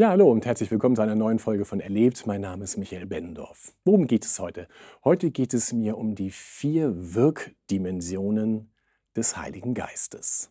Ja, hallo und herzlich willkommen zu einer neuen Folge von Erlebt. Mein Name ist Michael Bendorf. Worum geht es heute? Heute geht es mir um die vier Wirkdimensionen des Heiligen Geistes.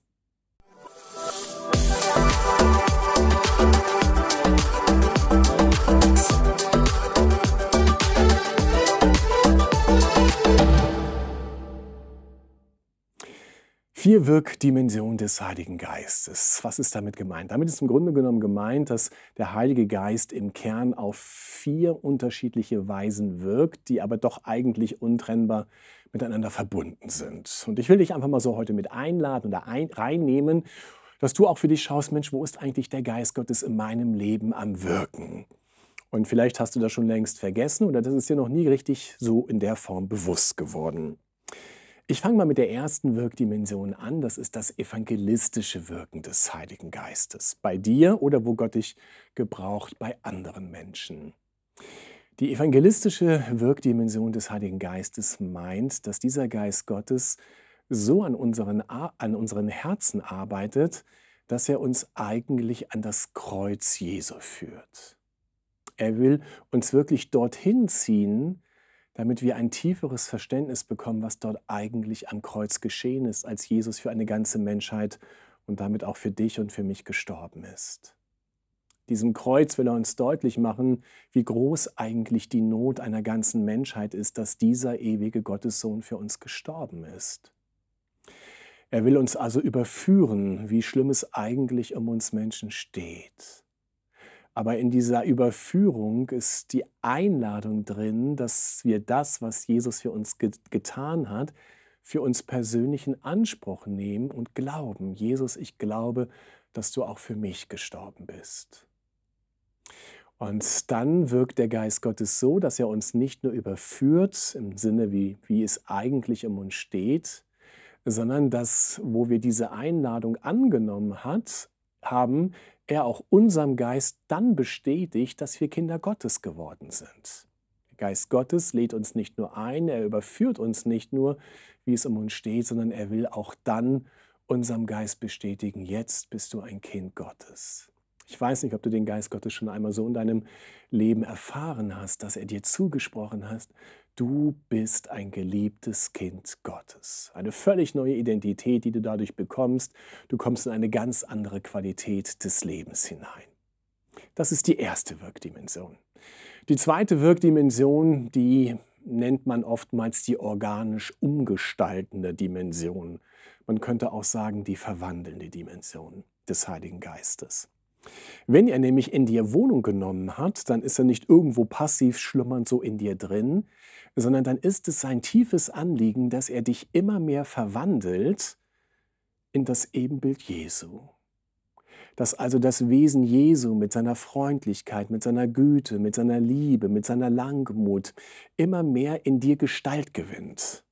Wirkdimensionen des Heiligen Geistes. Was ist damit gemeint? Damit ist im Grunde genommen gemeint, dass der Heilige Geist im Kern auf vier unterschiedliche Weisen wirkt, die aber doch eigentlich untrennbar miteinander verbunden sind. Und ich will dich einfach mal so heute mit einladen oder ein, reinnehmen, dass du auch für dich schaust, Mensch, wo ist eigentlich der Geist Gottes in meinem Leben am Wirken? Und vielleicht hast du das schon längst vergessen oder das ist dir noch nie richtig so in der Form bewusst geworden. Ich fange mal mit der ersten Wirkdimension an. Das ist das evangelistische Wirken des Heiligen Geistes. Bei dir oder wo Gott dich gebraucht, bei anderen Menschen. Die evangelistische Wirkdimension des Heiligen Geistes meint, dass dieser Geist Gottes so an unseren, an unseren Herzen arbeitet, dass er uns eigentlich an das Kreuz Jesu führt. Er will uns wirklich dorthin ziehen, damit wir ein tieferes Verständnis bekommen, was dort eigentlich am Kreuz geschehen ist, als Jesus für eine ganze Menschheit und damit auch für dich und für mich gestorben ist. Diesem Kreuz will er uns deutlich machen, wie groß eigentlich die Not einer ganzen Menschheit ist, dass dieser ewige Gottessohn für uns gestorben ist. Er will uns also überführen, wie schlimm es eigentlich um uns Menschen steht. Aber in dieser Überführung ist die Einladung drin, dass wir das, was Jesus für uns getan hat, für uns persönlichen Anspruch nehmen und glauben. Jesus, ich glaube, dass du auch für mich gestorben bist. Und dann wirkt der Geist Gottes so, dass er uns nicht nur überführt, im Sinne, wie, wie es eigentlich um uns steht, sondern dass, wo wir diese Einladung angenommen hat, haben, er auch unserem Geist dann bestätigt, dass wir Kinder Gottes geworden sind. Der Geist Gottes lädt uns nicht nur ein, er überführt uns nicht nur, wie es um uns steht, sondern er will auch dann unserem Geist bestätigen, jetzt bist du ein Kind Gottes. Ich weiß nicht, ob du den Geist Gottes schon einmal so in deinem Leben erfahren hast, dass er dir zugesprochen hat, Du bist ein geliebtes Kind Gottes. Eine völlig neue Identität, die du dadurch bekommst. Du kommst in eine ganz andere Qualität des Lebens hinein. Das ist die erste Wirkdimension. Die zweite Wirkdimension, die nennt man oftmals die organisch umgestaltende Dimension. Man könnte auch sagen die verwandelnde Dimension des Heiligen Geistes. Wenn er nämlich in dir Wohnung genommen hat, dann ist er nicht irgendwo passiv schlummernd so in dir drin, sondern dann ist es sein tiefes Anliegen, dass er dich immer mehr verwandelt in das Ebenbild Jesu. Dass also das Wesen Jesu mit seiner Freundlichkeit, mit seiner Güte, mit seiner Liebe, mit seiner Langmut immer mehr in dir Gestalt gewinnt.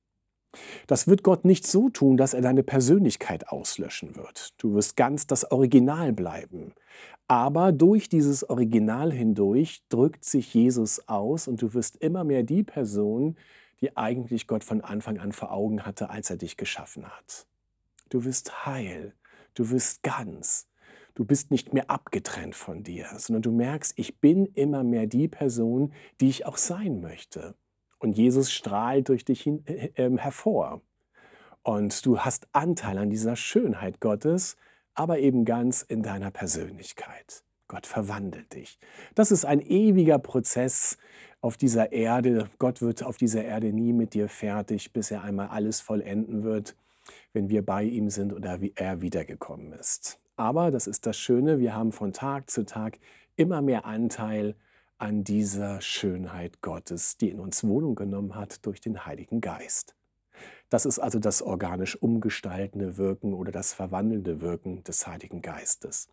Das wird Gott nicht so tun, dass er deine Persönlichkeit auslöschen wird. Du wirst ganz das Original bleiben. Aber durch dieses Original hindurch drückt sich Jesus aus und du wirst immer mehr die Person, die eigentlich Gott von Anfang an vor Augen hatte, als er dich geschaffen hat. Du wirst heil, du wirst ganz. Du bist nicht mehr abgetrennt von dir, sondern du merkst, ich bin immer mehr die Person, die ich auch sein möchte. Und Jesus strahlt durch dich hin, äh, äh, hervor. Und du hast Anteil an dieser Schönheit Gottes, aber eben ganz in deiner Persönlichkeit. Gott verwandelt dich. Das ist ein ewiger Prozess auf dieser Erde. Gott wird auf dieser Erde nie mit dir fertig, bis er einmal alles vollenden wird, wenn wir bei ihm sind oder wie er wiedergekommen ist. Aber das ist das Schöne, wir haben von Tag zu Tag immer mehr Anteil an dieser Schönheit Gottes, die in uns Wohnung genommen hat durch den Heiligen Geist. Das ist also das organisch umgestaltende Wirken oder das verwandelnde Wirken des Heiligen Geistes.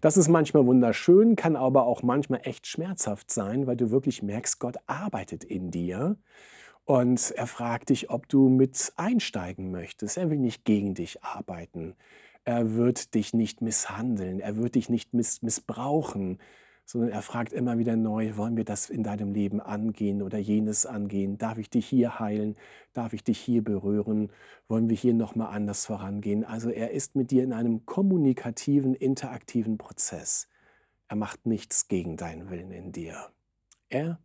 Das ist manchmal wunderschön, kann aber auch manchmal echt schmerzhaft sein, weil du wirklich merkst, Gott arbeitet in dir und er fragt dich, ob du mit einsteigen möchtest. Er will nicht gegen dich arbeiten. Er wird dich nicht misshandeln. Er wird dich nicht miss missbrauchen, sondern er fragt immer wieder neu, wollen wir das in deinem Leben angehen oder jenes angehen? Darf ich dich hier heilen? Darf ich dich hier berühren? Wollen wir hier nochmal anders vorangehen? Also er ist mit dir in einem kommunikativen, interaktiven Prozess. Er macht nichts gegen deinen Willen in dir. Er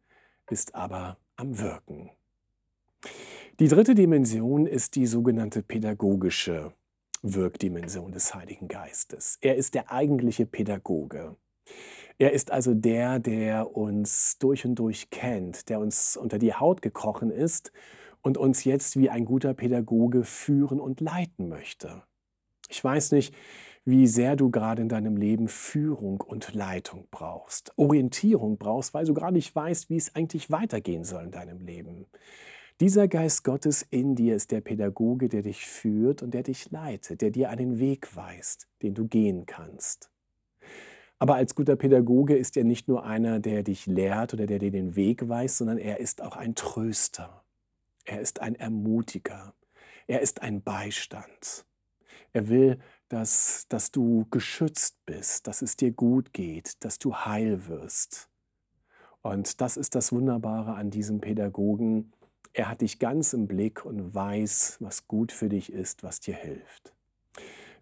ist aber am Wirken. Die dritte Dimension ist die sogenannte pädagogische Wirkdimension des Heiligen Geistes. Er ist der eigentliche Pädagoge. Er ist also der, der uns durch und durch kennt, der uns unter die Haut gekrochen ist und uns jetzt wie ein guter Pädagoge führen und leiten möchte. Ich weiß nicht, wie sehr du gerade in deinem Leben Führung und Leitung brauchst, Orientierung brauchst, weil du gerade nicht weißt, wie es eigentlich weitergehen soll in deinem Leben. Dieser Geist Gottes in dir ist der Pädagoge, der dich führt und der dich leitet, der dir einen Weg weist, den du gehen kannst. Aber als guter Pädagoge ist er nicht nur einer, der dich lehrt oder der dir den Weg weist, sondern er ist auch ein Tröster. Er ist ein Ermutiger. Er ist ein Beistand. Er will, dass, dass du geschützt bist, dass es dir gut geht, dass du heil wirst. Und das ist das Wunderbare an diesem Pädagogen. Er hat dich ganz im Blick und weiß, was gut für dich ist, was dir hilft.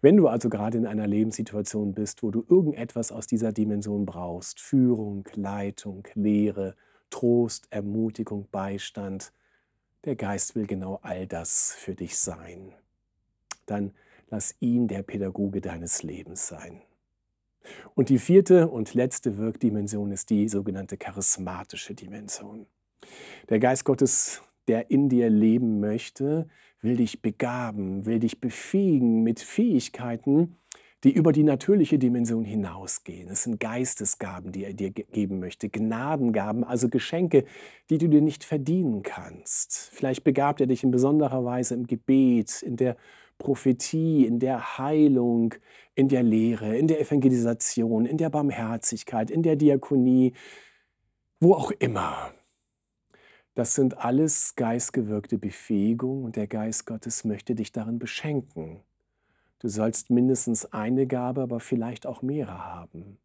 Wenn du also gerade in einer Lebenssituation bist, wo du irgendetwas aus dieser Dimension brauchst, Führung, Leitung, Lehre, Trost, Ermutigung, Beistand, der Geist will genau all das für dich sein. Dann Lass ihn der Pädagoge deines Lebens sein. Und die vierte und letzte Wirkdimension ist die sogenannte charismatische Dimension. Der Geist Gottes, der in dir leben möchte, will dich begaben, will dich befähigen mit Fähigkeiten, die über die natürliche Dimension hinausgehen. Es sind Geistesgaben, die er dir geben möchte, Gnadengaben, also Geschenke, die du dir nicht verdienen kannst. Vielleicht begabt er dich in besonderer Weise im Gebet, in der Prophetie, in der Heilung, in der Lehre, in der Evangelisation, in der Barmherzigkeit, in der Diakonie, wo auch immer. Das sind alles geistgewirkte Befähigungen und der Geist Gottes möchte dich darin beschenken. Du sollst mindestens eine Gabe, aber vielleicht auch mehrere haben.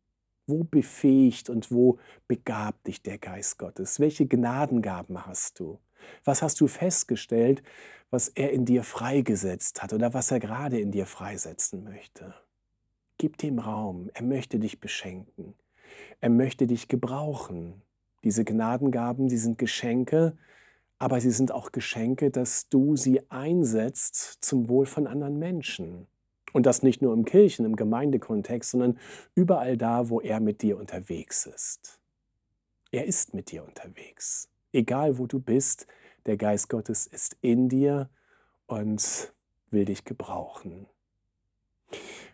Wo befähigt und wo begabt dich der Geist Gottes? Welche Gnadengaben hast du? Was hast du festgestellt, was er in dir freigesetzt hat oder was er gerade in dir freisetzen möchte? Gib dem Raum, er möchte dich beschenken. Er möchte dich gebrauchen. Diese Gnadengaben, sie sind Geschenke, aber sie sind auch Geschenke, dass du sie einsetzt zum Wohl von anderen Menschen. Und das nicht nur im Kirchen, im Gemeindekontext, sondern überall da, wo er mit dir unterwegs ist. Er ist mit dir unterwegs. Egal wo du bist, der Geist Gottes ist in dir und will dich gebrauchen.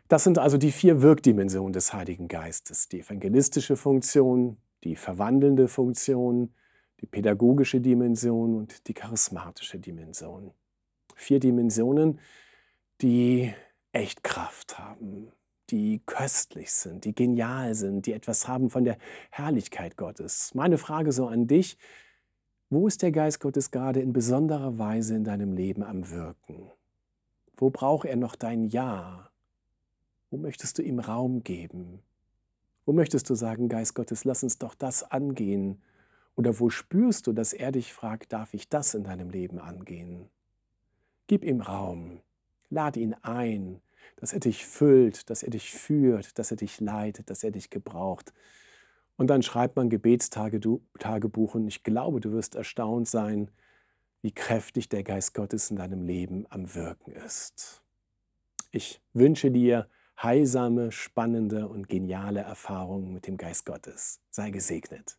Das sind also die vier Wirkdimensionen des Heiligen Geistes. Die evangelistische Funktion, die verwandelnde Funktion, die pädagogische Dimension und die charismatische Dimension. Vier Dimensionen, die echt Kraft haben, die köstlich sind, die genial sind, die etwas haben von der Herrlichkeit Gottes. Meine Frage so an dich, wo ist der Geist Gottes gerade in besonderer Weise in deinem Leben am Wirken? Wo braucht er noch dein Ja? Wo möchtest du ihm Raum geben? Wo möchtest du sagen, Geist Gottes, lass uns doch das angehen? Oder wo spürst du, dass er dich fragt, darf ich das in deinem Leben angehen? Gib ihm Raum, lad ihn ein, dass er dich füllt, dass er dich führt, dass er dich leitet, dass er dich gebraucht. Und dann schreibt man Gebetstagebuch und ich glaube, du wirst erstaunt sein, wie kräftig der Geist Gottes in deinem Leben am Wirken ist. Ich wünsche dir heilsame, spannende und geniale Erfahrungen mit dem Geist Gottes. Sei gesegnet.